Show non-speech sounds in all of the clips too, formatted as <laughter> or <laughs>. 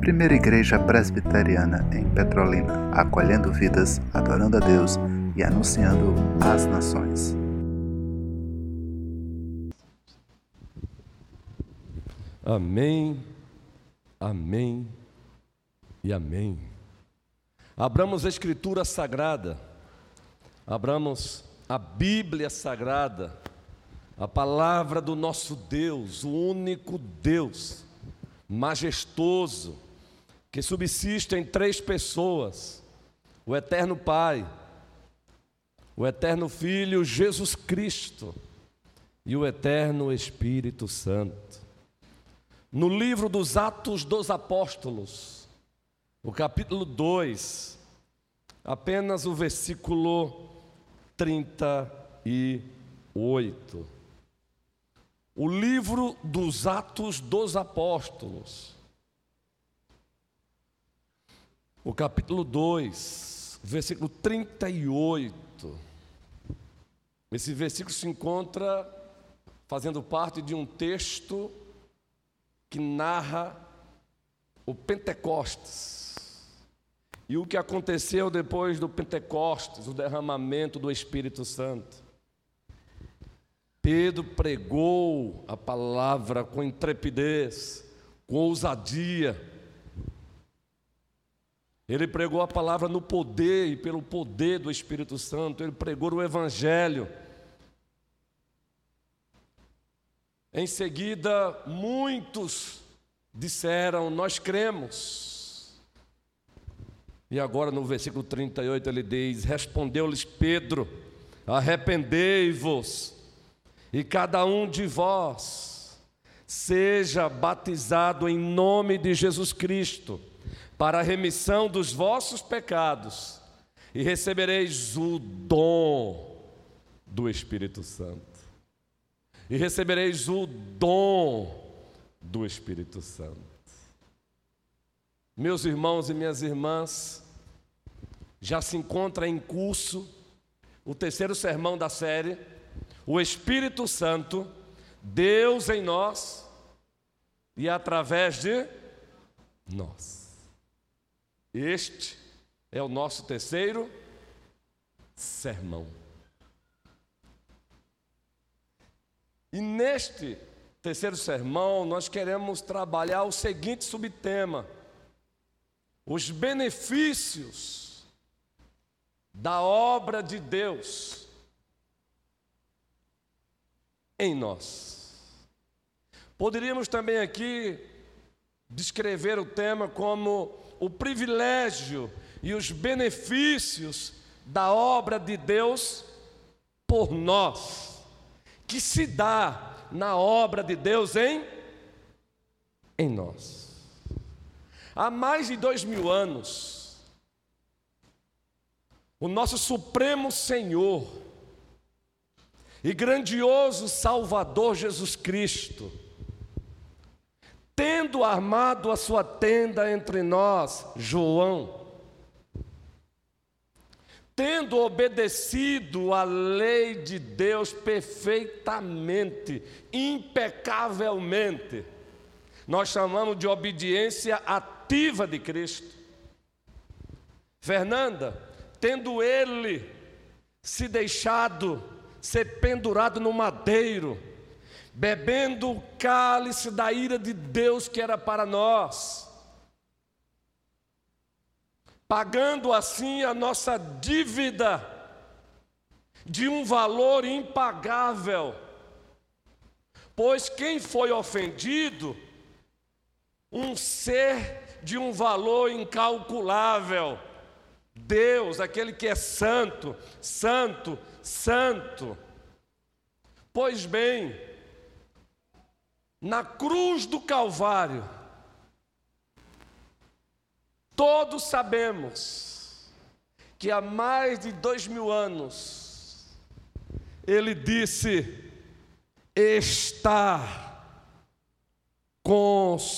Primeira Igreja Presbiteriana em Petrolina, acolhendo vidas, adorando a Deus e anunciando às nações. Amém, amém e amém. Abramos a Escritura Sagrada, abramos a Bíblia Sagrada, a palavra do nosso Deus, o único Deus, majestoso, que subsiste em três pessoas: o Eterno Pai, o Eterno Filho Jesus Cristo e o Eterno Espírito Santo. No livro dos Atos dos Apóstolos, o capítulo 2, apenas o versículo 38. O livro dos Atos dos Apóstolos, o capítulo 2, versículo 38. Esse versículo se encontra fazendo parte de um texto que narra o Pentecostes e o que aconteceu depois do Pentecostes, o derramamento do Espírito Santo. Pedro pregou a palavra com intrepidez, com ousadia, ele pregou a palavra no poder e pelo poder do Espírito Santo, ele pregou o Evangelho. Em seguida, muitos disseram: Nós cremos. E agora no versículo 38 ele diz: Respondeu-lhes Pedro: Arrependei-vos, e cada um de vós seja batizado em nome de Jesus Cristo para a remissão dos vossos pecados, e recebereis o dom do Espírito Santo. E recebereis o dom do Espírito Santo. Meus irmãos e minhas irmãs, já se encontra em curso o terceiro sermão da série, o Espírito Santo, Deus em nós e através de nós. Este é o nosso terceiro sermão. E neste terceiro sermão, nós queremos trabalhar o seguinte subtema: os benefícios da obra de Deus em nós. Poderíamos também aqui descrever o tema como o privilégio e os benefícios da obra de Deus por nós, que se dá na obra de Deus em, em nós. Há mais de dois mil anos, o nosso Supremo Senhor e grandioso Salvador Jesus Cristo, tendo armado a sua tenda entre nós, João, tendo obedecido a lei de Deus perfeitamente, impecavelmente, nós chamamos de obediência ativa de Cristo. Fernanda, tendo ele se deixado ser pendurado no madeiro, bebendo o cálice da ira de Deus que era para nós, pagando assim a nossa dívida de um valor impagável. Pois quem foi ofendido, um ser de um valor incalculável, Deus, aquele que é santo, santo, santo. Pois bem, na cruz do Calvário, todos sabemos que há mais de dois mil anos, ele disse: Está consumado.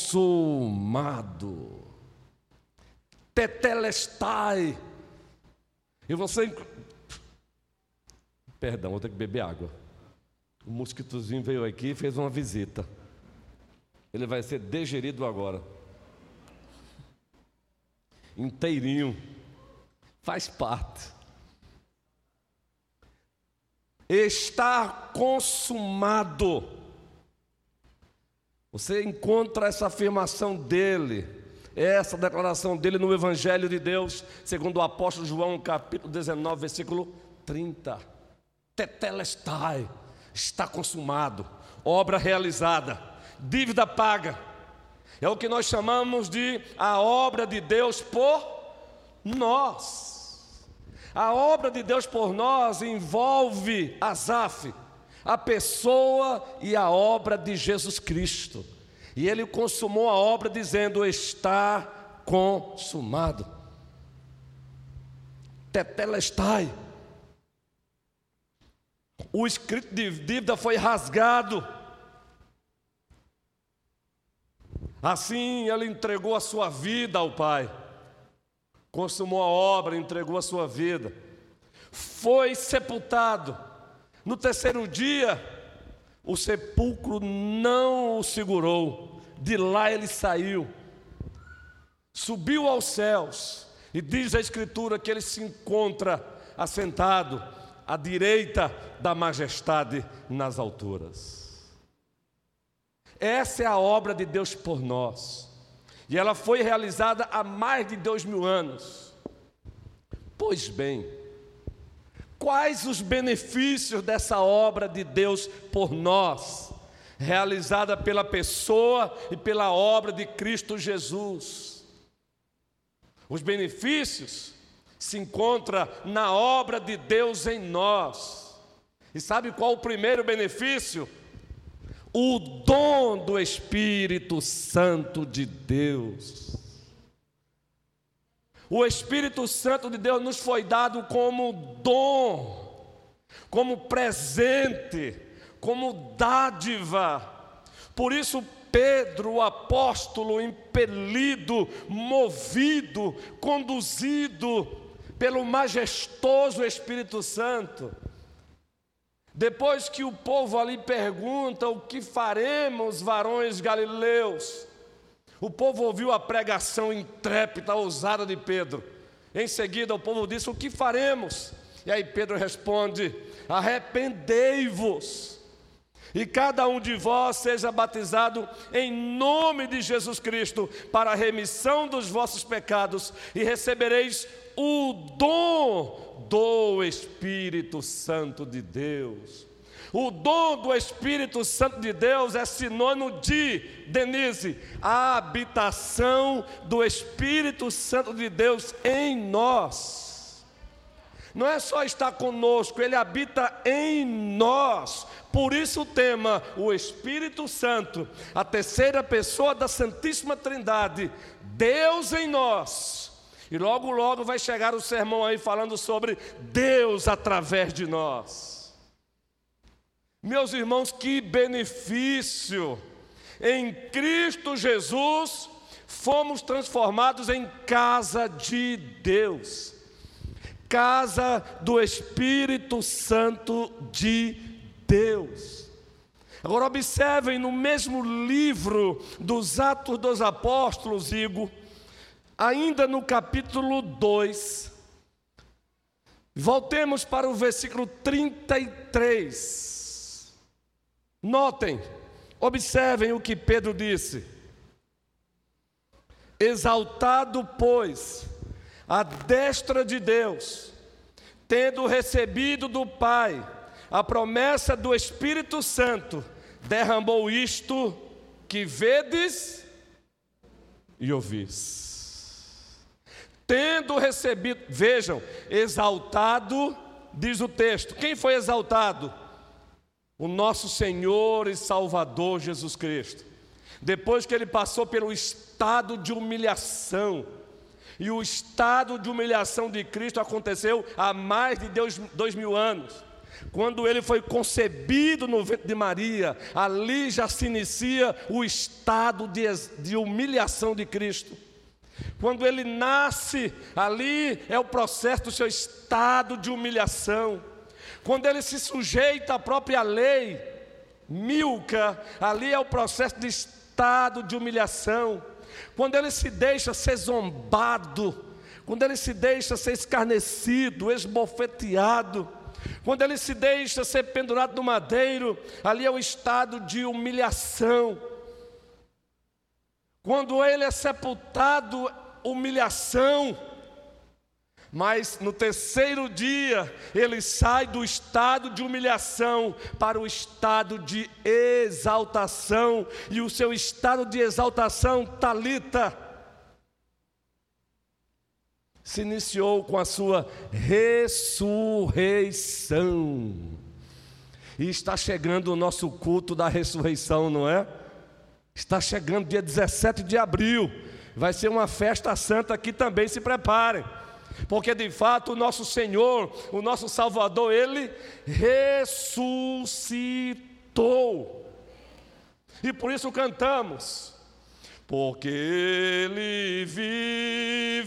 Tetelestai. E você. Perdão, vou ter que beber água. O mosquitozinho veio aqui e fez uma visita. ele vai ser digerido agora. Inteirinho. Faz parte. Está consumado. Você encontra essa afirmação dele, essa declaração dele no Evangelho de Deus, segundo o apóstolo João, capítulo 19, versículo 30. Tetelestai, está consumado, obra realizada, dívida paga. É o que nós chamamos de a obra de Deus por nós. A obra de Deus por nós envolve Asaf, a pessoa e a obra de Jesus Cristo. E ele consumou a obra dizendo: Está consumado. Tetelestai. O escrito de dívida foi rasgado. Assim ele entregou a sua vida ao Pai. Consumou a obra, entregou a sua vida, foi sepultado. No terceiro dia, o sepulcro não o segurou, de lá ele saiu, subiu aos céus, e diz a Escritura que ele se encontra assentado à direita da majestade nas alturas. Essa é a obra de Deus por nós. E ela foi realizada há mais de dois mil anos. Pois bem, quais os benefícios dessa obra de Deus por nós, realizada pela pessoa e pela obra de Cristo Jesus? Os benefícios se encontram na obra de Deus em nós. E sabe qual o primeiro benefício? o dom do Espírito Santo de Deus. O Espírito Santo de Deus nos foi dado como dom, como presente, como dádiva. Por isso, Pedro, o apóstolo, impelido, movido, conduzido pelo majestoso Espírito Santo, depois que o povo ali pergunta o que faremos, varões galileus, o povo ouviu a pregação intrépida, ousada de Pedro. Em seguida, o povo disse: O que faremos? E aí Pedro responde: Arrependei-vos, e cada um de vós seja batizado em nome de Jesus Cristo, para a remissão dos vossos pecados, e recebereis o dom do Espírito Santo de Deus. O dom do Espírito Santo de Deus é sinônimo de, Denise, a habitação do Espírito Santo de Deus em nós. Não é só estar conosco, ele habita em nós. Por isso o tema, o Espírito Santo, a terceira pessoa da Santíssima Trindade, Deus em nós e logo, logo vai chegar o sermão aí falando sobre Deus através de nós. Meus irmãos, que benefício! Em Cristo Jesus fomos transformados em casa de Deus, casa do Espírito Santo de Deus. Agora observem no mesmo livro dos Atos dos Apóstolos, Igor, ainda no capítulo 2, voltemos para o versículo 33. Notem, observem o que Pedro disse. Exaltado, pois, a destra de Deus, tendo recebido do Pai a promessa do Espírito Santo, derramou isto que vedes e ouvis tendo recebido, vejam, exaltado, diz o texto, quem foi exaltado? O nosso Senhor e Salvador Jesus Cristo. Depois que ele passou pelo estado de humilhação, e o estado de humilhação de Cristo aconteceu há mais de dois, mil anos. Quando ele foi concebido no ventre de Maria, ali já se inicia o estado de, de humilhação de Cristo. Quando ele nasce, ali é o processo do seu estado de humilhação. Quando ele se sujeita à própria lei, Milca, ali é o processo de estado de humilhação, quando ele se deixa ser zombado, quando ele se deixa ser escarnecido, esbofeteado, quando ele se deixa ser pendurado no madeiro, ali é o estado de humilhação. Quando ele é sepultado, humilhação. Mas no terceiro dia, ele sai do estado de humilhação para o estado de exaltação, e o seu estado de exaltação, Talita, se iniciou com a sua ressurreição. E está chegando o nosso culto da ressurreição, não é? Está chegando dia 17 de abril. Vai ser uma festa santa aqui também, se preparem. Porque de fato o nosso Senhor, o nosso Salvador, ele ressuscitou. E por isso cantamos porque Ele vive.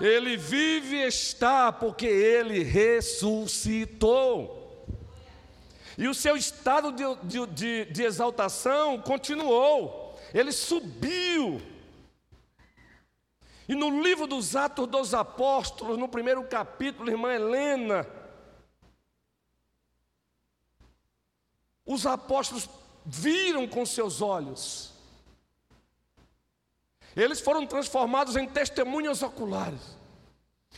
Ele vive e está porque ele ressuscitou. E o seu estado de, de, de, de exaltação continuou. Ele subiu. E no livro dos Atos dos Apóstolos, no primeiro capítulo, irmã Helena, os apóstolos viram com seus olhos. Eles foram transformados em testemunhas oculares.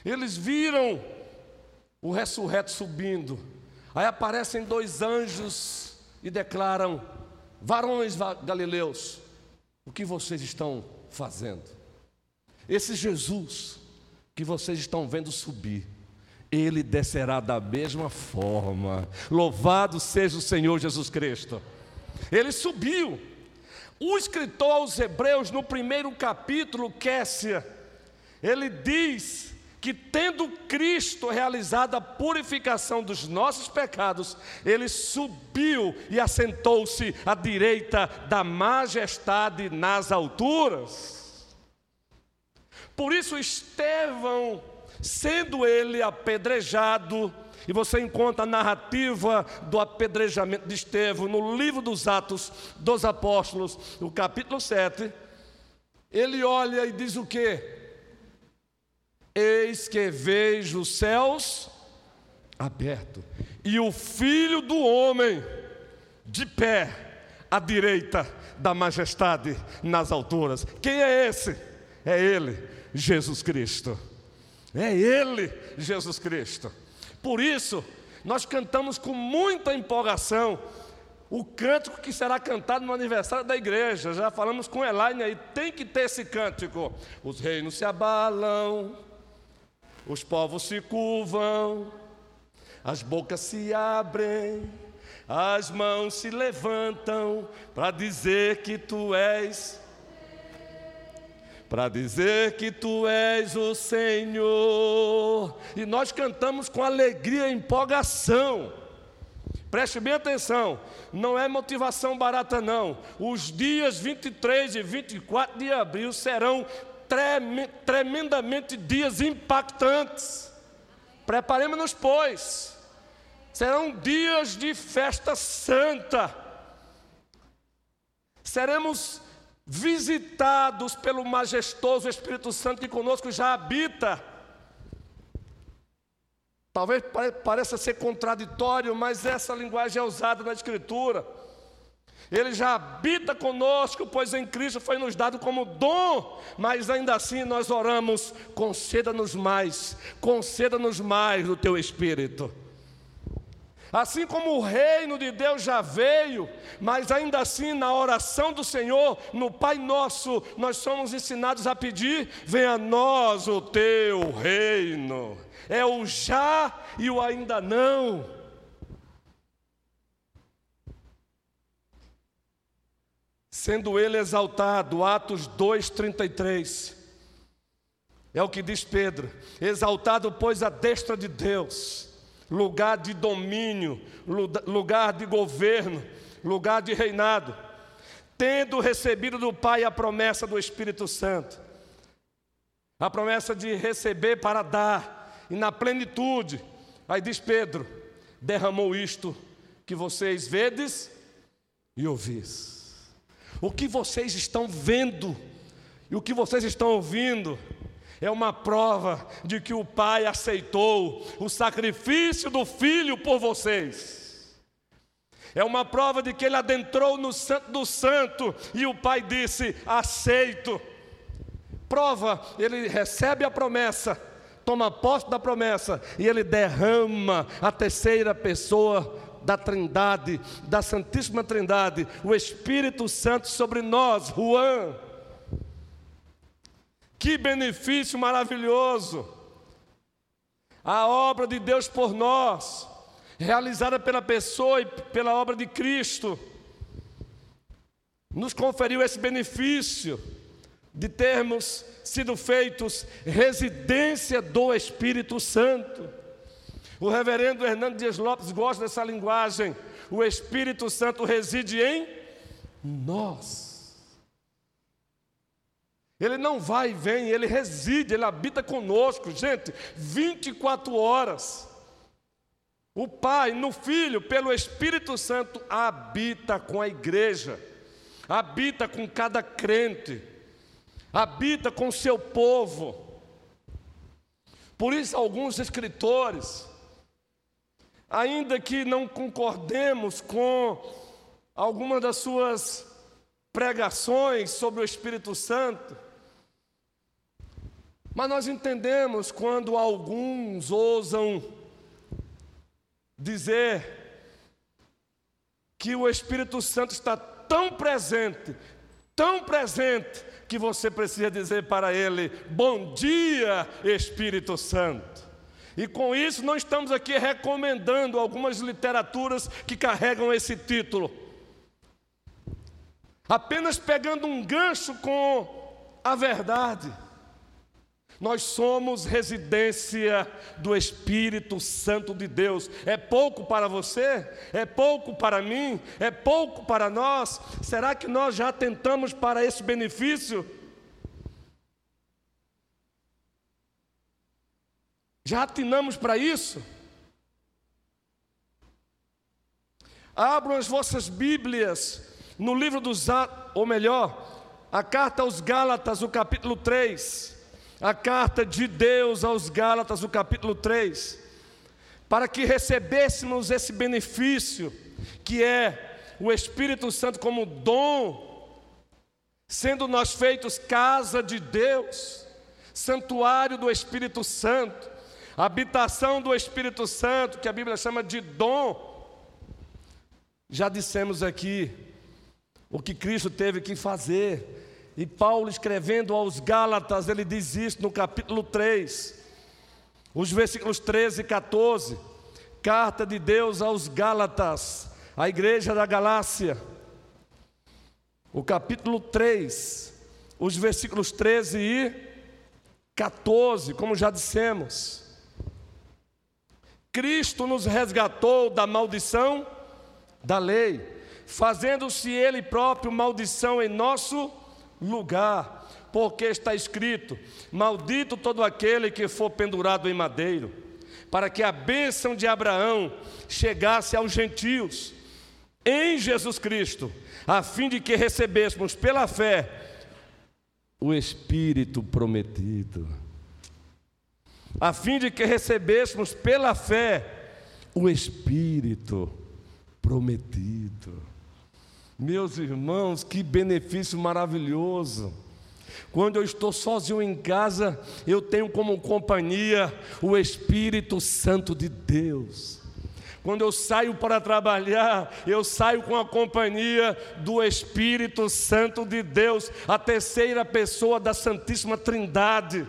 Eles viram o ressurreto subindo. Aí aparecem dois anjos e declaram: Varões galileus, o que vocês estão fazendo? Esse Jesus que vocês estão vendo subir, ele descerá da mesma forma. Louvado seja o Senhor Jesus Cristo. Ele subiu. O escritor aos Hebreus, no primeiro capítulo, Kessia, ele diz que, tendo Cristo realizado a purificação dos nossos pecados, ele subiu e assentou-se à direita da majestade nas alturas. Por isso, Estevão sendo ele apedrejado, e você encontra a narrativa do apedrejamento de Estevão no livro dos Atos dos Apóstolos, no capítulo 7. Ele olha e diz o que? Eis que vejo os céus abertos e o filho do homem de pé à direita da majestade nas alturas. Quem é esse? É ele, Jesus Cristo. É Ele, Jesus Cristo. Por isso, nós cantamos com muita empolgação o cântico que será cantado no aniversário da igreja. Já falamos com Elaine aí, tem que ter esse cântico. Os reinos se abalam, os povos se curvam, as bocas se abrem, as mãos se levantam para dizer que tu és para dizer que tu és o Senhor. E nós cantamos com alegria e empolgação. Preste bem atenção, não é motivação barata, não. Os dias 23 e 24 de abril serão tremendamente dias impactantes. Preparemos-nos, pois. Serão dias de festa santa. Seremos visitados pelo majestoso Espírito Santo que conosco já habita. Talvez pareça ser contraditório, mas essa linguagem é usada na Escritura. Ele já habita conosco, pois em Cristo foi nos dado como dom, mas ainda assim nós oramos: conceda-nos mais, conceda-nos mais do teu Espírito. Assim como o reino de Deus já veio, mas ainda assim, na oração do Senhor, no Pai Nosso, nós somos ensinados a pedir: venha a nós o teu reino. É o já e o ainda não. Sendo ele exaltado, Atos 2,33. É o que diz Pedro: exaltado, pois, a destra de Deus lugar de domínio, lugar de governo, lugar de reinado, tendo recebido do Pai a promessa do Espírito Santo, a promessa de receber para dar, e na plenitude, aí diz Pedro: derramou isto que vocês vedes e ouvis. O que vocês estão vendo e o que vocês estão ouvindo é uma prova de que o Pai aceitou o sacrifício do Filho por vocês. É uma prova de que ele adentrou no Santo do Santo e o Pai disse: aceito. Prova, ele recebe a promessa, toma posse da promessa e ele derrama a terceira pessoa da Trindade, da Santíssima Trindade, o Espírito Santo sobre nós, Juan. Que benefício maravilhoso! A obra de Deus por nós, realizada pela pessoa e pela obra de Cristo, nos conferiu esse benefício de termos sido feitos residência do Espírito Santo. O reverendo Hernando Dias Lopes gosta dessa linguagem. O Espírito Santo reside em nós. Ele não vai e vem, ele reside, ele habita conosco, gente, 24 horas. O Pai, no Filho, pelo Espírito Santo, habita com a igreja, habita com cada crente, habita com seu povo. Por isso, alguns escritores, ainda que não concordemos com algumas das suas pregações sobre o Espírito Santo, mas nós entendemos quando alguns ousam dizer que o Espírito Santo está tão presente, tão presente, que você precisa dizer para ele: Bom dia, Espírito Santo. E com isso, não estamos aqui recomendando algumas literaturas que carregam esse título. Apenas pegando um gancho com a verdade. Nós somos residência do Espírito Santo de Deus. É pouco para você? É pouco para mim? É pouco para nós? Será que nós já tentamos para esse benefício? Já atinamos para isso? Abram as vossas Bíblias no livro dos ou melhor, a carta aos Gálatas, o capítulo 3. A carta de Deus aos Gálatas, o capítulo 3. Para que recebêssemos esse benefício, que é o Espírito Santo como dom, sendo nós feitos casa de Deus, santuário do Espírito Santo habitação do Espírito Santo, que a Bíblia chama de dom. Já dissemos aqui o que Cristo teve que fazer. E Paulo, escrevendo aos Gálatas, ele diz isso no capítulo 3, os versículos 13 e 14. Carta de Deus aos Gálatas, a igreja da Galácia. O capítulo 3, os versículos 13 e 14, como já dissemos. Cristo nos resgatou da maldição da lei, fazendo-se Ele próprio maldição em nosso lugar, porque está escrito: Maldito todo aquele que for pendurado em madeiro, para que a bênção de Abraão chegasse aos gentios, em Jesus Cristo, a fim de que recebêssemos pela fé o Espírito prometido a fim de que recebêssemos pela fé o Espírito prometido. Meus irmãos, que benefício maravilhoso. Quando eu estou sozinho em casa, eu tenho como companhia o Espírito Santo de Deus. Quando eu saio para trabalhar, eu saio com a companhia do Espírito Santo de Deus, a terceira pessoa da Santíssima Trindade.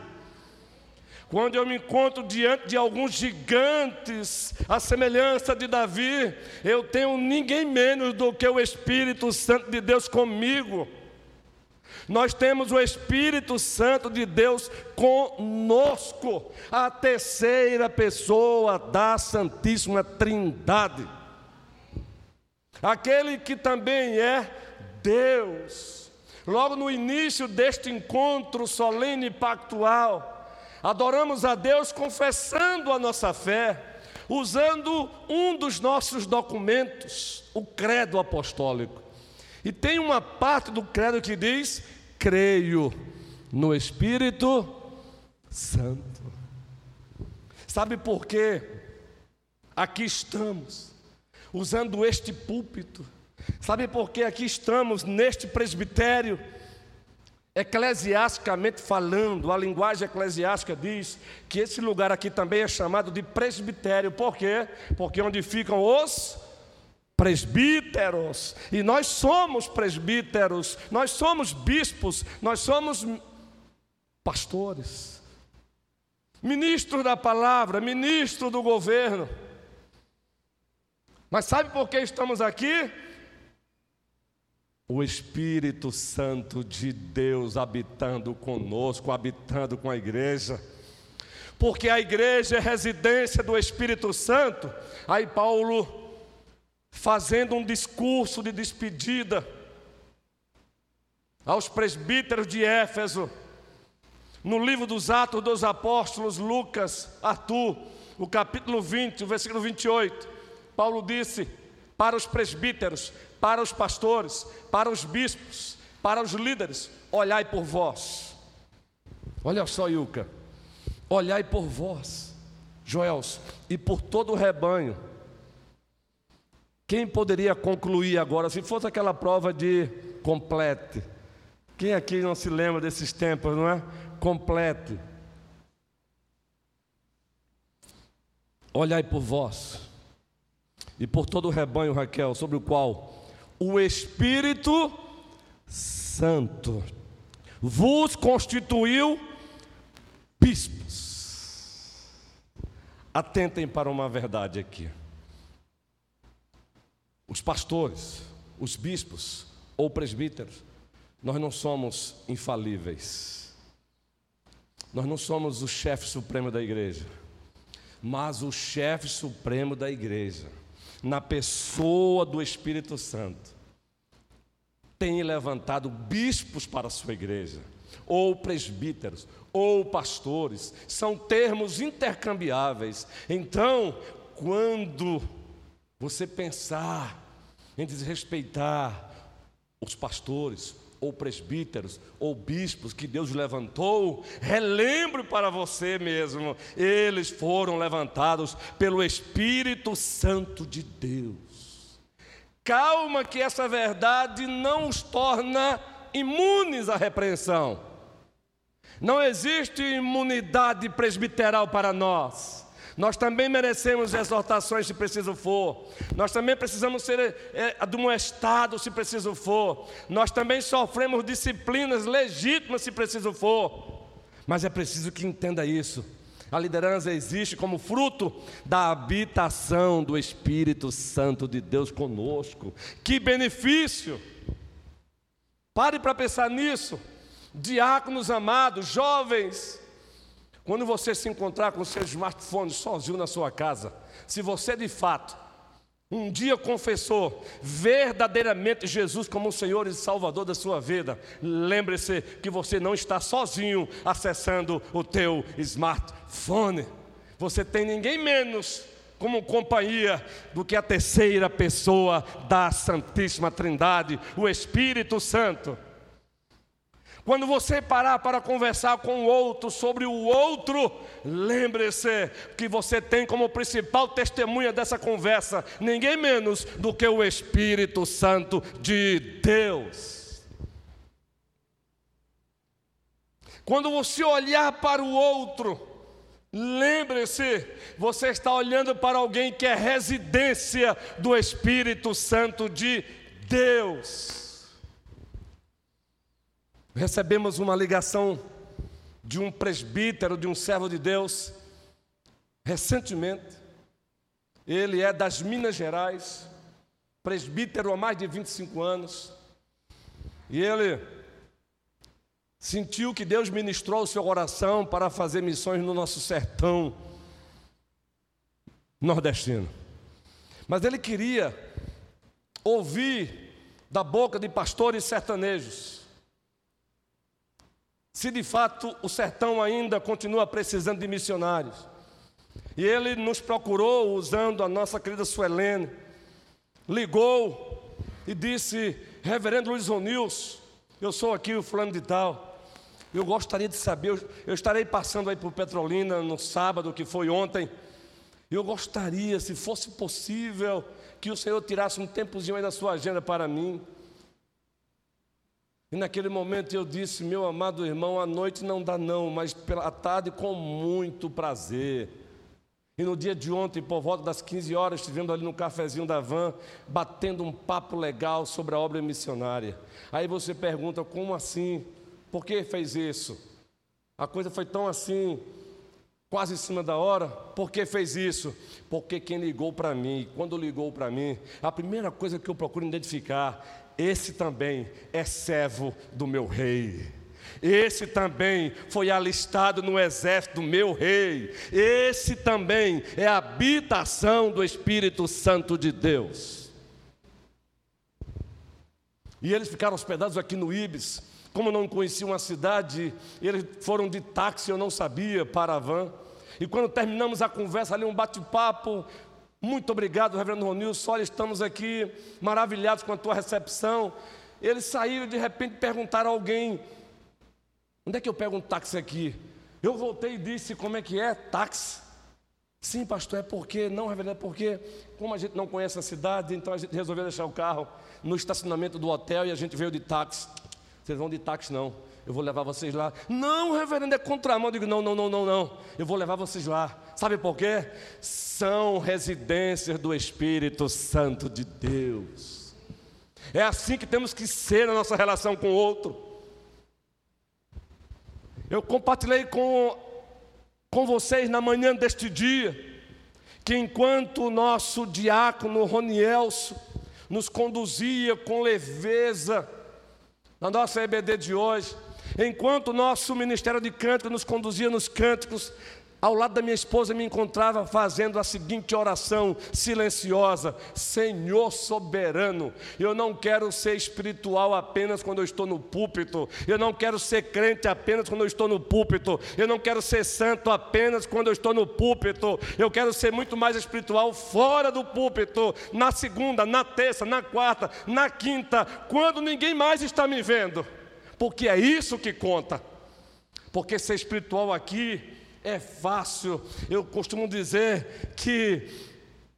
Quando eu me encontro diante de alguns gigantes, a semelhança de Davi, eu tenho ninguém menos do que o Espírito Santo de Deus comigo. Nós temos o Espírito Santo de Deus conosco, a terceira pessoa da Santíssima Trindade. Aquele que também é Deus. Logo no início deste encontro solene e pactual, Adoramos a Deus confessando a nossa fé, usando um dos nossos documentos, o credo apostólico. E tem uma parte do credo que diz: creio no Espírito Santo. Sabe por quê? Aqui estamos, usando este púlpito. Sabe por que aqui estamos neste presbitério? Eclesiasticamente falando, a linguagem eclesiástica diz que esse lugar aqui também é chamado de presbitério. Por quê? Porque onde ficam os presbíteros. E nós somos presbíteros, nós somos bispos, nós somos pastores, ministro da palavra, ministro do governo. Mas sabe por que estamos aqui? O Espírito Santo de Deus habitando conosco, habitando com a igreja. Porque a igreja é residência do Espírito Santo. Aí Paulo fazendo um discurso de despedida aos presbíteros de Éfeso, no livro dos Atos dos Apóstolos, Lucas, Arthur, o capítulo 20, o versículo 28, Paulo disse para os presbíteros: para os pastores, para os bispos, para os líderes: olhai por vós. Olha só, Ilka, olhai por vós, Joels, e por todo o rebanho. Quem poderia concluir agora, se fosse aquela prova de complete? Quem aqui não se lembra desses tempos, não é? Complete. Olhai por vós e por todo o rebanho, Raquel, sobre o qual o Espírito Santo vos constituiu bispos. Atentem para uma verdade aqui. Os pastores, os bispos ou presbíteros, nós não somos infalíveis. Nós não somos o chefe supremo da igreja, mas o chefe supremo da igreja na pessoa do Espírito Santo, tem levantado bispos para a sua igreja, ou presbíteros, ou pastores, são termos intercambiáveis. Então, quando você pensar em desrespeitar os pastores, ou presbíteros, ou bispos que Deus levantou, relembre para você mesmo, eles foram levantados pelo Espírito Santo de Deus. Calma, que essa verdade não os torna imunes à repreensão. Não existe imunidade presbiteral para nós. Nós também merecemos exortações se preciso for. Nós também precisamos ser é, admoestados se preciso for. Nós também sofremos disciplinas legítimas se preciso for. Mas é preciso que entenda isso. A liderança existe como fruto da habitação do Espírito Santo de Deus conosco. Que benefício! Pare para pensar nisso. Diáconos amados, jovens, quando você se encontrar com o seu smartphone sozinho na sua casa, se você de fato um dia confessou verdadeiramente Jesus como o Senhor e Salvador da sua vida, lembre-se que você não está sozinho acessando o teu smartphone. Você tem ninguém menos como companhia do que a terceira pessoa da Santíssima Trindade, o Espírito Santo. Quando você parar para conversar com o outro sobre o outro, lembre-se que você tem como principal testemunha dessa conversa ninguém menos do que o Espírito Santo de Deus. Quando você olhar para o outro, Lembre-se, você está olhando para alguém que é residência do Espírito Santo de Deus recebemos uma ligação de um presbítero, de um servo de Deus, recentemente. Ele é das Minas Gerais, presbítero há mais de 25 anos. E ele sentiu que Deus ministrou o seu coração para fazer missões no nosso sertão nordestino. Mas ele queria ouvir da boca de pastores sertanejos se de fato o sertão ainda continua precisando de missionários. E ele nos procurou usando a nossa querida Suelene, ligou e disse: Reverendo Luiz Onils, eu sou aqui o fulano de tal. Eu gostaria de saber, eu, eu estarei passando aí por Petrolina no sábado, que foi ontem. Eu gostaria, se fosse possível, que o Senhor tirasse um tempozinho aí da sua agenda para mim. E naquele momento eu disse, meu amado irmão, a noite não dá não, mas pela tarde com muito prazer. E no dia de ontem, por volta das 15 horas, estivemos ali no cafezinho da van, batendo um papo legal sobre a obra missionária. Aí você pergunta, como assim? Por que fez isso? A coisa foi tão assim, quase em cima da hora. Por que fez isso? Porque quem ligou para mim, quando ligou para mim, a primeira coisa que eu procuro identificar, esse também é servo do meu rei. Esse também foi alistado no exército do meu rei. Esse também é a habitação do Espírito Santo de Deus. E eles ficaram hospedados aqui no Ibis. Como não conheciam a cidade, eles foram de táxi, eu não sabia, para a van. E quando terminamos a conversa ali, um bate-papo, muito obrigado, reverendo Ronilson, olha, estamos aqui maravilhados com a tua recepção. Eles saíram e de repente perguntaram a alguém, Onde é que eu pego um táxi aqui? Eu voltei e disse como é que é táxi. Sim, pastor, é porque, não, reverendo, é porque, como a gente não conhece a cidade, então a gente resolveu deixar o carro no estacionamento do hotel e a gente veio de táxi. Vocês vão de táxi, não. Eu vou levar vocês lá. Não, reverendo, é contramão. Eu digo, não, não, não, não, não. Eu vou levar vocês lá. Sabe por quê? São residências do Espírito Santo de Deus. É assim que temos que ser na nossa relação com o outro. Eu compartilhei com, com vocês na manhã deste dia que enquanto o nosso diácono Ronielso nos conduzia com leveza na nossa EBD de hoje, enquanto o nosso ministério de cântico nos conduzia nos cânticos, ao lado da minha esposa, me encontrava fazendo a seguinte oração silenciosa: Senhor soberano, eu não quero ser espiritual apenas quando eu estou no púlpito, eu não quero ser crente apenas quando eu estou no púlpito, eu não quero ser santo apenas quando eu estou no púlpito, eu quero ser muito mais espiritual fora do púlpito, na segunda, na terça, na quarta, na quinta, quando ninguém mais está me vendo, porque é isso que conta, porque ser espiritual aqui é fácil. Eu costumo dizer que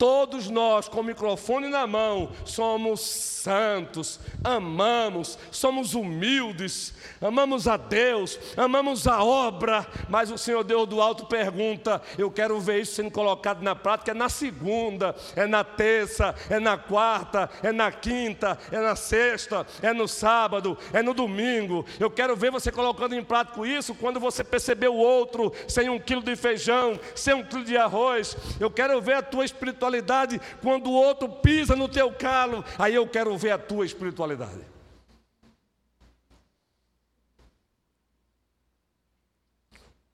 Todos nós, com o microfone na mão, somos santos, amamos, somos humildes, amamos a Deus, amamos a obra, mas o Senhor Deus do alto pergunta: eu quero ver isso sendo colocado na prática, é na segunda, é na terça, é na quarta, é na quinta, é na sexta, é no sábado, é no domingo. Eu quero ver você colocando em prática isso quando você perceber o outro sem um quilo de feijão, sem um quilo de arroz. Eu quero ver a tua espiritualidade espiritualidade quando o outro pisa no teu calo. Aí eu quero ver a tua espiritualidade.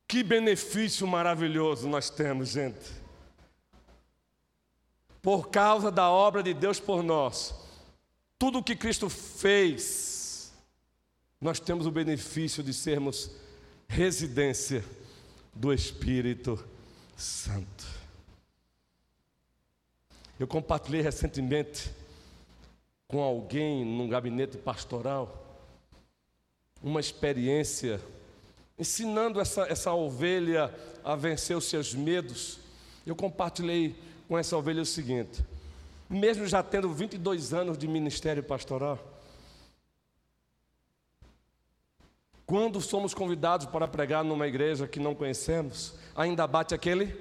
Que benefício maravilhoso nós temos, gente. Por causa da obra de Deus por nós, tudo o que Cristo fez, nós temos o benefício de sermos residência do Espírito Santo. Eu compartilhei recentemente com alguém num gabinete pastoral uma experiência ensinando essa, essa ovelha a vencer os seus medos. Eu compartilhei com essa ovelha o seguinte: mesmo já tendo 22 anos de ministério pastoral, quando somos convidados para pregar numa igreja que não conhecemos, ainda bate aquele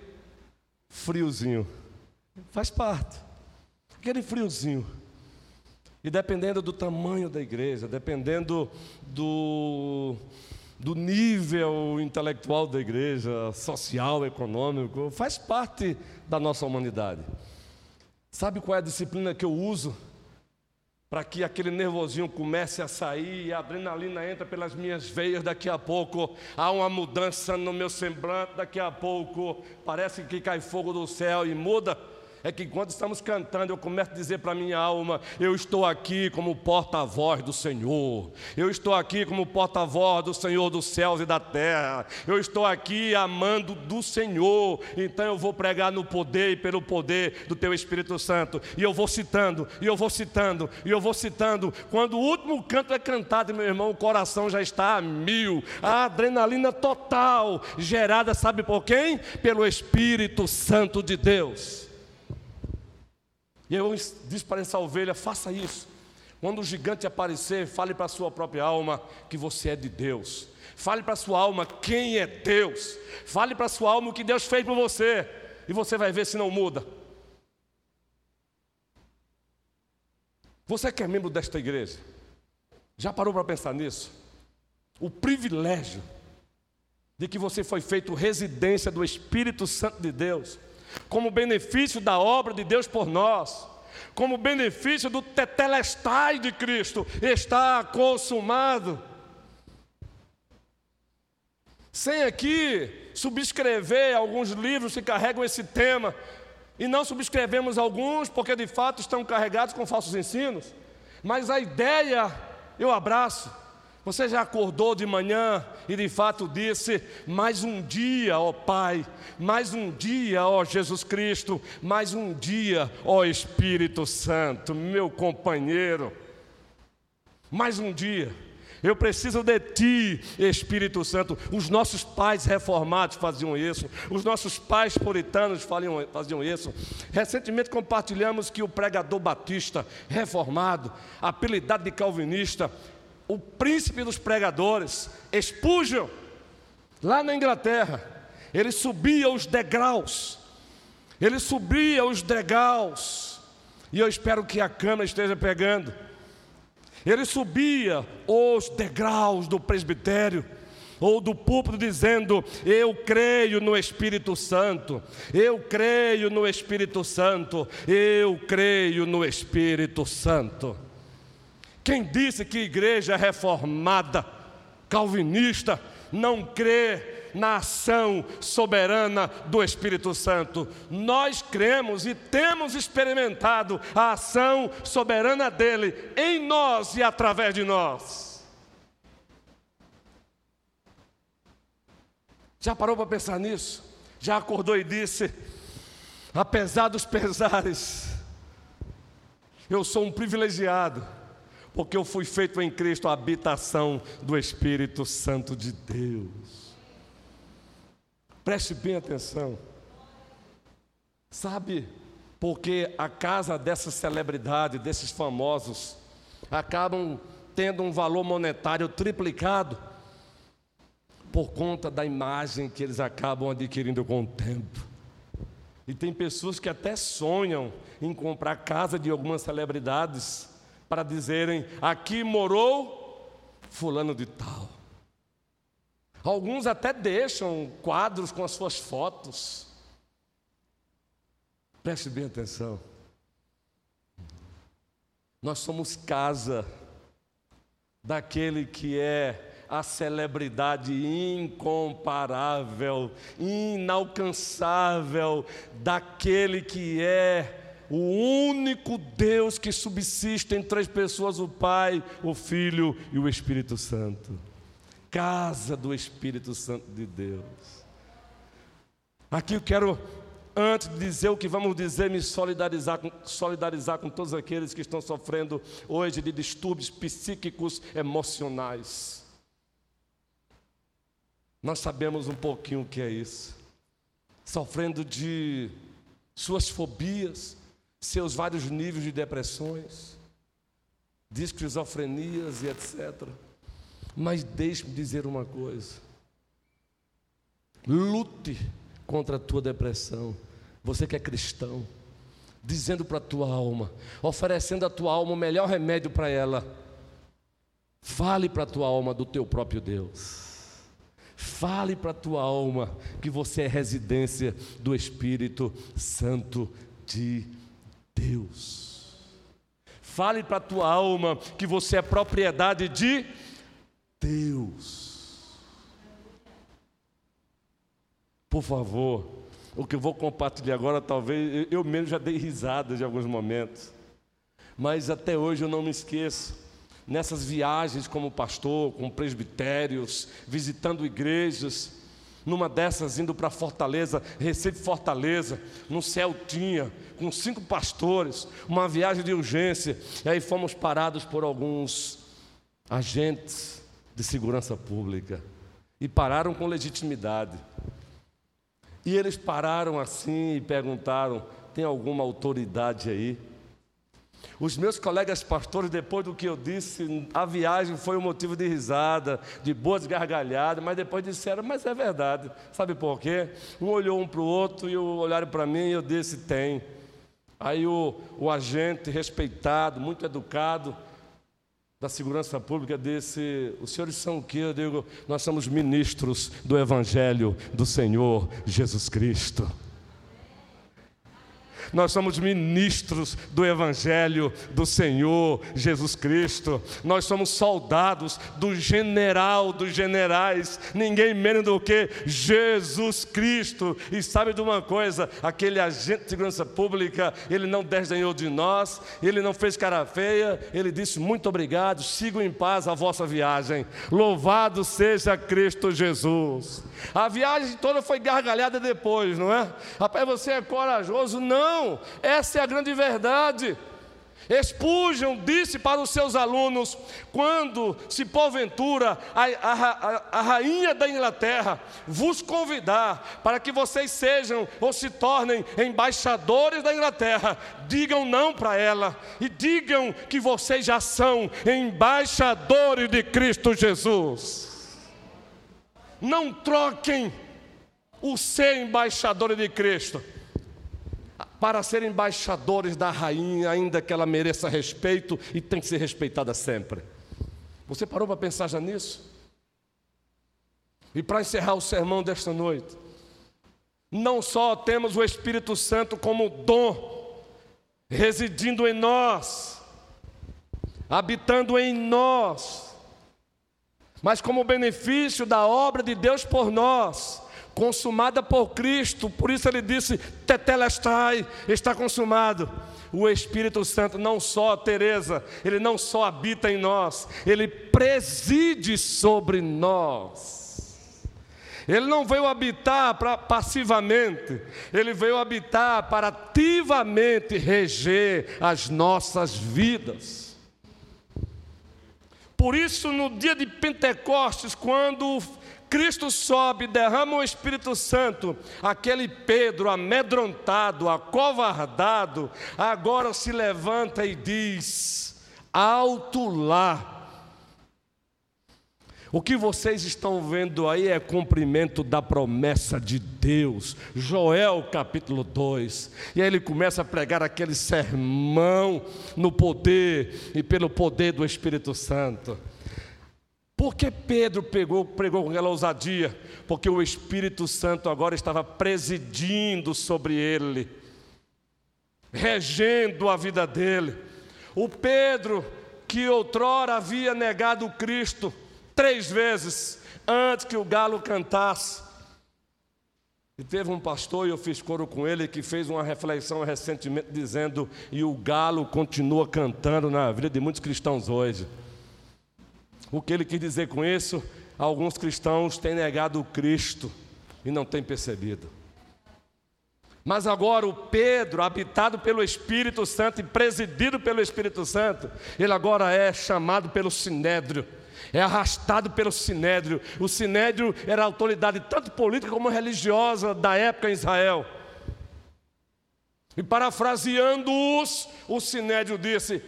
friozinho. Faz parte. Aquele friozinho. E dependendo do tamanho da igreja, dependendo do, do nível intelectual da igreja, social, econômico, faz parte da nossa humanidade. Sabe qual é a disciplina que eu uso para que aquele nervosinho comece a sair e a adrenalina entra pelas minhas veias daqui a pouco, há uma mudança no meu semblante, daqui a pouco parece que cai fogo do céu e muda? É que quando estamos cantando, eu começo a dizer para minha alma: eu estou aqui como porta-voz do Senhor, eu estou aqui como porta-voz do Senhor dos céus e da terra, eu estou aqui amando do Senhor, então eu vou pregar no poder e pelo poder do Teu Espírito Santo, e eu vou citando, e eu vou citando, e eu vou citando. Quando o último canto é cantado, meu irmão, o coração já está a mil, a adrenalina total, gerada, sabe por quem? Pelo Espírito Santo de Deus. E eu disse para essa ovelha: faça isso. Quando o gigante aparecer, fale para a sua própria alma que você é de Deus. Fale para a sua alma quem é Deus. Fale para a sua alma o que Deus fez por você. E você vai ver se não muda. Você que é membro desta igreja, já parou para pensar nisso? O privilégio de que você foi feito residência do Espírito Santo de Deus como benefício da obra de Deus por nós, como benefício do tetelestai de Cristo, está consumado. Sem aqui subscrever alguns livros que carregam esse tema, e não subscrevemos alguns porque de fato estão carregados com falsos ensinos, mas a ideia eu abraço. Você já acordou de manhã e de fato disse: mais um dia, ó Pai, mais um dia, ó Jesus Cristo, mais um dia, ó Espírito Santo, meu companheiro, mais um dia. Eu preciso de ti, Espírito Santo. Os nossos pais reformados faziam isso, os nossos pais puritanos faziam, faziam isso. Recentemente compartilhamos que o pregador batista, reformado, apelidado de calvinista, o príncipe dos pregadores, Spurgeon, lá na Inglaterra, ele subia os degraus, ele subia os degraus, e eu espero que a câmera esteja pegando. Ele subia os degraus do presbitério, ou do púlpito dizendo: Eu creio no Espírito Santo, eu creio no Espírito Santo, eu creio no Espírito Santo. Quem disse que igreja reformada, calvinista, não crê na ação soberana do Espírito Santo. Nós cremos e temos experimentado a ação soberana dele em nós e através de nós. Já parou para pensar nisso? Já acordou e disse: apesar dos pesares, eu sou um privilegiado porque eu fui feito em Cristo a habitação do Espírito Santo de Deus. Preste bem atenção. Sabe, porque a casa dessa celebridade, desses famosos, acabam tendo um valor monetário triplicado por conta da imagem que eles acabam adquirindo com o tempo. E tem pessoas que até sonham em comprar casa de algumas celebridades para dizerem: aqui morou Fulano de Tal. Alguns até deixam quadros com as suas fotos. Preste bem atenção. Nós somos casa daquele que é a celebridade incomparável, inalcançável, daquele que é o único Deus que subsiste em três pessoas: o Pai, o Filho e o Espírito Santo. Casa do Espírito Santo de Deus. Aqui eu quero, antes de dizer o que vamos dizer, me solidarizar com, solidarizar com todos aqueles que estão sofrendo hoje de distúrbios psíquicos emocionais. Nós sabemos um pouquinho o que é isso. Sofrendo de suas fobias, seus vários níveis de depressões, de esquizofrenias e etc. Mas deixe-me dizer uma coisa: lute contra a tua depressão. Você que é cristão, dizendo para a tua alma, oferecendo à tua alma o melhor remédio para ela. Fale para a tua alma do teu próprio Deus. Fale para a tua alma que você é residência do Espírito Santo de Deus. Fale para a tua alma que você é propriedade de Deus. Por favor, o que eu vou compartilhar agora, talvez eu mesmo já dei risada de alguns momentos, mas até hoje eu não me esqueço nessas viagens como pastor, com presbitérios, visitando igrejas. Numa dessas, indo para Fortaleza, Recife Fortaleza, no céu tinha, com cinco pastores, uma viagem de urgência, e aí fomos parados por alguns agentes de segurança pública, e pararam com legitimidade. E eles pararam assim e perguntaram: tem alguma autoridade aí? Os meus colegas pastores, depois do que eu disse, a viagem foi um motivo de risada, de boas gargalhadas, mas depois disseram, mas é verdade. Sabe por quê? Um olhou um para o outro e olharam para mim e eu disse, tem. Aí o, o agente respeitado, muito educado, da segurança pública disse: Os senhores são o quê? Eu digo: Nós somos ministros do Evangelho do Senhor Jesus Cristo. Nós somos ministros do Evangelho do Senhor Jesus Cristo. Nós somos soldados do general dos generais, ninguém menos do que Jesus Cristo. E sabe de uma coisa? Aquele agente de segurança pública, ele não desdenhou de nós, ele não fez cara feia, ele disse: Muito obrigado, sigam em paz a vossa viagem. Louvado seja Cristo Jesus. A viagem toda foi gargalhada depois, não é? Rapaz, você é corajoso? Não, essa é a grande verdade. Expujam, disse para os seus alunos, quando, se porventura, a, a, a, rainha da Inglaterra vos convidar para que vocês sejam ou se tornem embaixadores da Inglaterra, digam não para ela e digam que vocês já são embaixadores de Cristo Jesus. Não troquem o ser embaixador de Cristo para ser embaixadores da rainha, ainda que ela mereça respeito e tem que ser respeitada sempre. Você parou para pensar já nisso? E para encerrar o sermão desta noite, não só temos o Espírito Santo como dom, residindo em nós, habitando em nós, mas como benefício da obra de Deus por nós, consumada por Cristo, por isso ele disse: Tetelestai, está consumado. O Espírito Santo não só, Teresa, ele não só habita em nós, ele preside sobre nós. Ele não veio habitar pra, passivamente, ele veio habitar para ativamente reger as nossas vidas. Por isso, no dia de Pentecostes, quando Cristo sobe, derrama o Espírito Santo, aquele Pedro amedrontado, acovardado, agora se levanta e diz: Alto lá o que vocês estão vendo aí é cumprimento da promessa de Deus. Joel capítulo 2. E aí ele começa a pregar aquele sermão no poder e pelo poder do Espírito Santo. Por que Pedro pegou, pregou com aquela ousadia? Porque o Espírito Santo agora estava presidindo sobre ele, regendo a vida dele. O Pedro, que outrora havia negado Cristo, três vezes antes que o galo cantasse. E teve um pastor, e eu fiz coro com ele, que fez uma reflexão recentemente dizendo: e o galo continua cantando na vida de muitos cristãos hoje. O que ele quis dizer com isso? Alguns cristãos têm negado o Cristo e não têm percebido. Mas agora o Pedro, habitado pelo Espírito Santo e presidido pelo Espírito Santo, ele agora é chamado pelo Sinédrio é arrastado pelo sinédrio. O sinédrio era a autoridade tanto política como religiosa da época em Israel. E parafraseando-os, o sinédrio disse: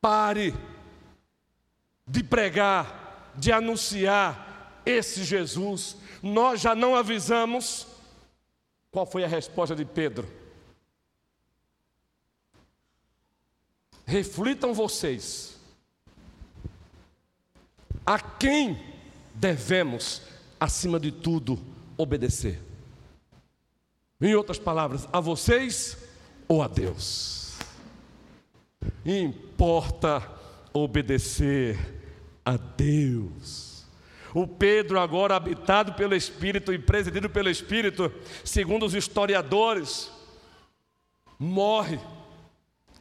pare de pregar, de anunciar esse Jesus. Nós já não avisamos. Qual foi a resposta de Pedro? Reflitam vocês a quem devemos acima de tudo, obedecer. Em outras palavras, a vocês ou a Deus. Importa obedecer a Deus. O Pedro, agora habitado pelo Espírito e presidido pelo Espírito, segundo os historiadores, morre,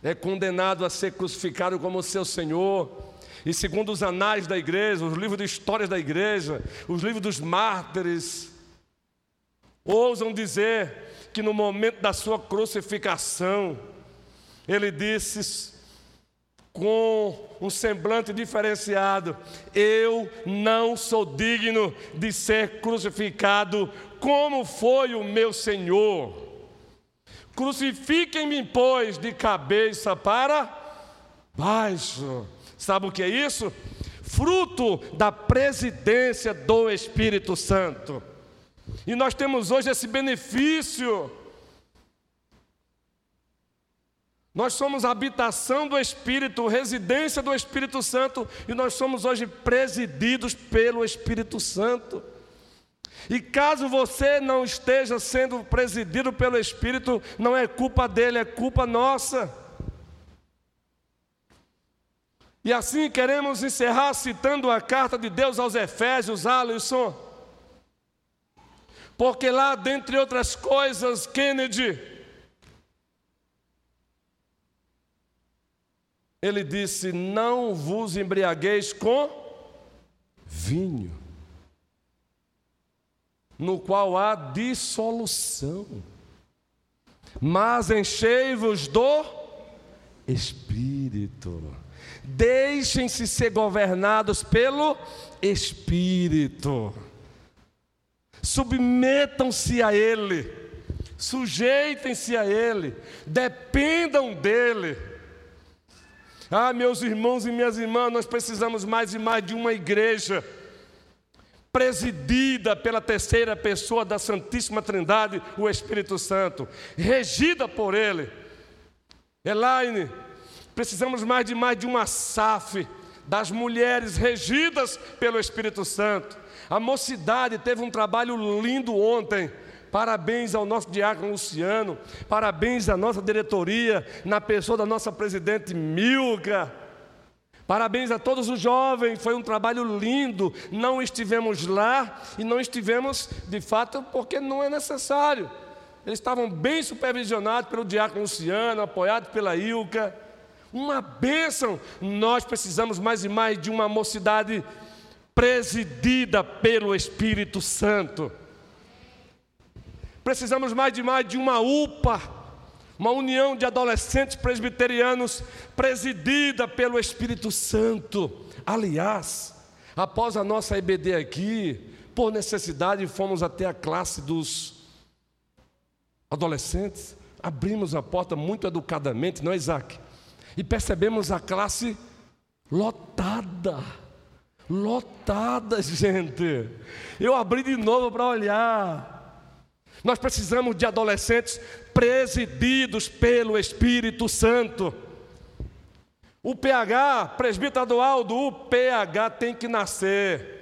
é condenado a ser crucificado como seu Senhor. E segundo os anais da igreja, os livros de histórias da igreja, os livros dos mártires, ousam dizer que no momento da sua crucificação, ele disse com um semblante diferenciado: Eu não sou digno de ser crucificado como foi o meu Senhor. Crucifiquem-me, pois, de cabeça para baixo. Sabe o que é isso? Fruto da presidência do Espírito Santo. E nós temos hoje esse benefício. Nós somos habitação do Espírito, residência do Espírito Santo, e nós somos hoje presididos pelo Espírito Santo. E caso você não esteja sendo presidido pelo Espírito, não é culpa dele, é culpa nossa. E assim queremos encerrar citando a carta de Deus aos Efésios, Alisson. Porque lá, dentre outras coisas, Kennedy, ele disse: Não vos embriagueis com vinho, no qual há dissolução, mas enchei-vos do Espírito. Deixem-se ser governados pelo Espírito submetam-se a Ele, sujeitem-se a Ele, dependam dEle. Ah, meus irmãos e minhas irmãs, nós precisamos mais e mais de uma igreja presidida pela terceira pessoa da Santíssima Trindade, o Espírito Santo, regida por Ele. Elaine, precisamos mais de mais de uma SAF das mulheres regidas pelo Espírito Santo. A mocidade teve um trabalho lindo ontem. Parabéns ao nosso diácono Luciano, parabéns à nossa diretoria, na pessoa da nossa presidente Milka. Parabéns a todos os jovens, foi um trabalho lindo. Não estivemos lá e não estivemos de fato porque não é necessário. Eles estavam bem supervisionados pelo diácono Luciano, apoiados pela Ilka. Uma bênção. Nós precisamos mais e mais de uma mocidade presidida pelo Espírito Santo. Precisamos mais de mais de uma UPA, uma união de adolescentes presbiterianos presidida pelo Espírito Santo. Aliás, após a nossa EBD aqui, por necessidade, fomos até a classe dos adolescentes, abrimos a porta muito educadamente, não é, Isaac? E percebemos a classe lotada lotadas, <laughs> gente. Eu abri de novo para olhar. Nós precisamos de adolescentes presididos pelo Espírito Santo. O PH, presbítero Aldo, o PH tem que nascer.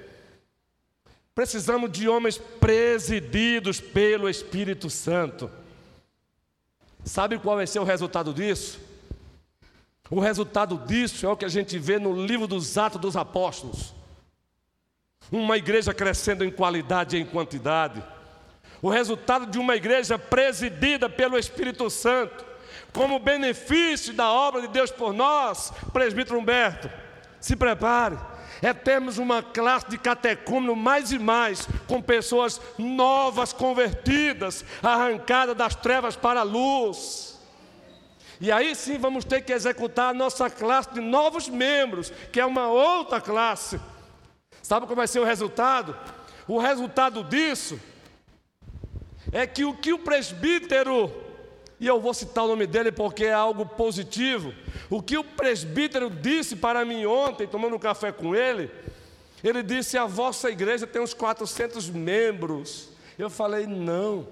Precisamos de homens presididos pelo Espírito Santo. Sabe qual vai ser o resultado disso? O resultado disso é o que a gente vê no livro dos Atos dos Apóstolos. Uma igreja crescendo em qualidade e em quantidade. O resultado de uma igreja presidida pelo Espírito Santo, como benefício da obra de Deus por nós, presbítero Humberto, se prepare. É termos uma classe de catecúmeno mais e mais, com pessoas novas, convertidas, arrancadas das trevas para a luz e aí sim vamos ter que executar a nossa classe de novos membros, que é uma outra classe. Sabe qual vai ser o resultado? O resultado disso é que o que o presbítero, e eu vou citar o nome dele porque é algo positivo, o que o presbítero disse para mim ontem, tomando um café com ele, ele disse: A vossa igreja tem uns 400 membros. Eu falei: Não,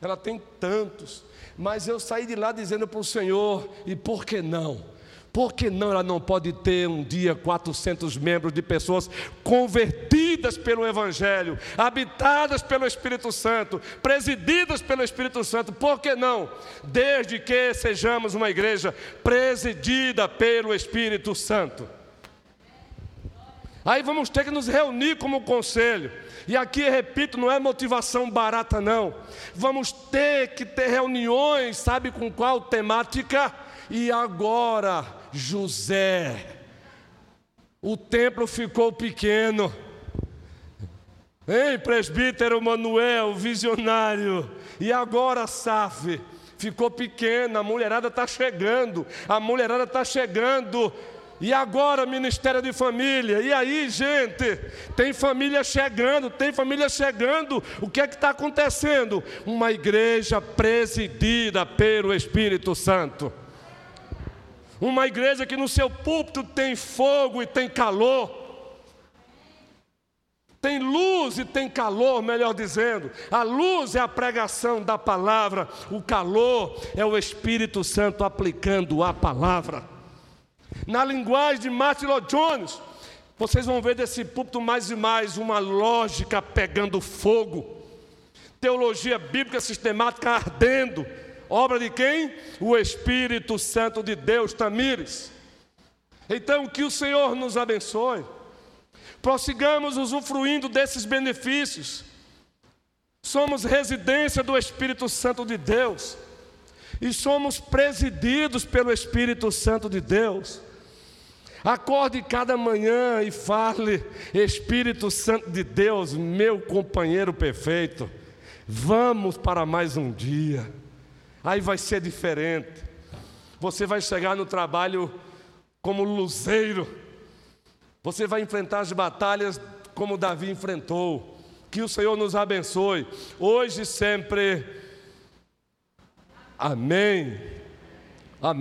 ela tem tantos. Mas eu saí de lá dizendo para o Senhor: e por que não? Por que não ela não pode ter um dia 400 membros de pessoas convertidas pelo Evangelho, habitadas pelo Espírito Santo, presididas pelo Espírito Santo? Por que não? Desde que sejamos uma igreja presidida pelo Espírito Santo. Aí vamos ter que nos reunir como conselho. E aqui, repito, não é motivação barata, não. Vamos ter que ter reuniões, sabe com qual temática? E agora, José, o templo ficou pequeno. Ei, presbítero Manuel, visionário. E agora, SAF, ficou pequena, a mulherada está chegando, a mulherada está chegando. E agora, Ministério de Família? E aí, gente? Tem família chegando, tem família chegando. O que é que está acontecendo? Uma igreja presidida pelo Espírito Santo. Uma igreja que no seu púlpito tem fogo e tem calor. Tem luz e tem calor, melhor dizendo. A luz é a pregação da palavra, o calor é o Espírito Santo aplicando a palavra. Na linguagem de Martin Lloyd Jones, vocês vão ver desse púlpito mais e mais uma lógica pegando fogo, teologia bíblica sistemática ardendo. Obra de quem? O Espírito Santo de Deus, Tamires. Então, que o Senhor nos abençoe. Prossigamos usufruindo desses benefícios. Somos residência do Espírito Santo de Deus. E somos presididos pelo Espírito Santo de Deus. Acorde cada manhã e fale, Espírito Santo de Deus, meu companheiro perfeito, vamos para mais um dia. Aí vai ser diferente. Você vai chegar no trabalho como luzeiro. Você vai enfrentar as batalhas como Davi enfrentou. Que o Senhor nos abençoe, hoje e sempre. Amém.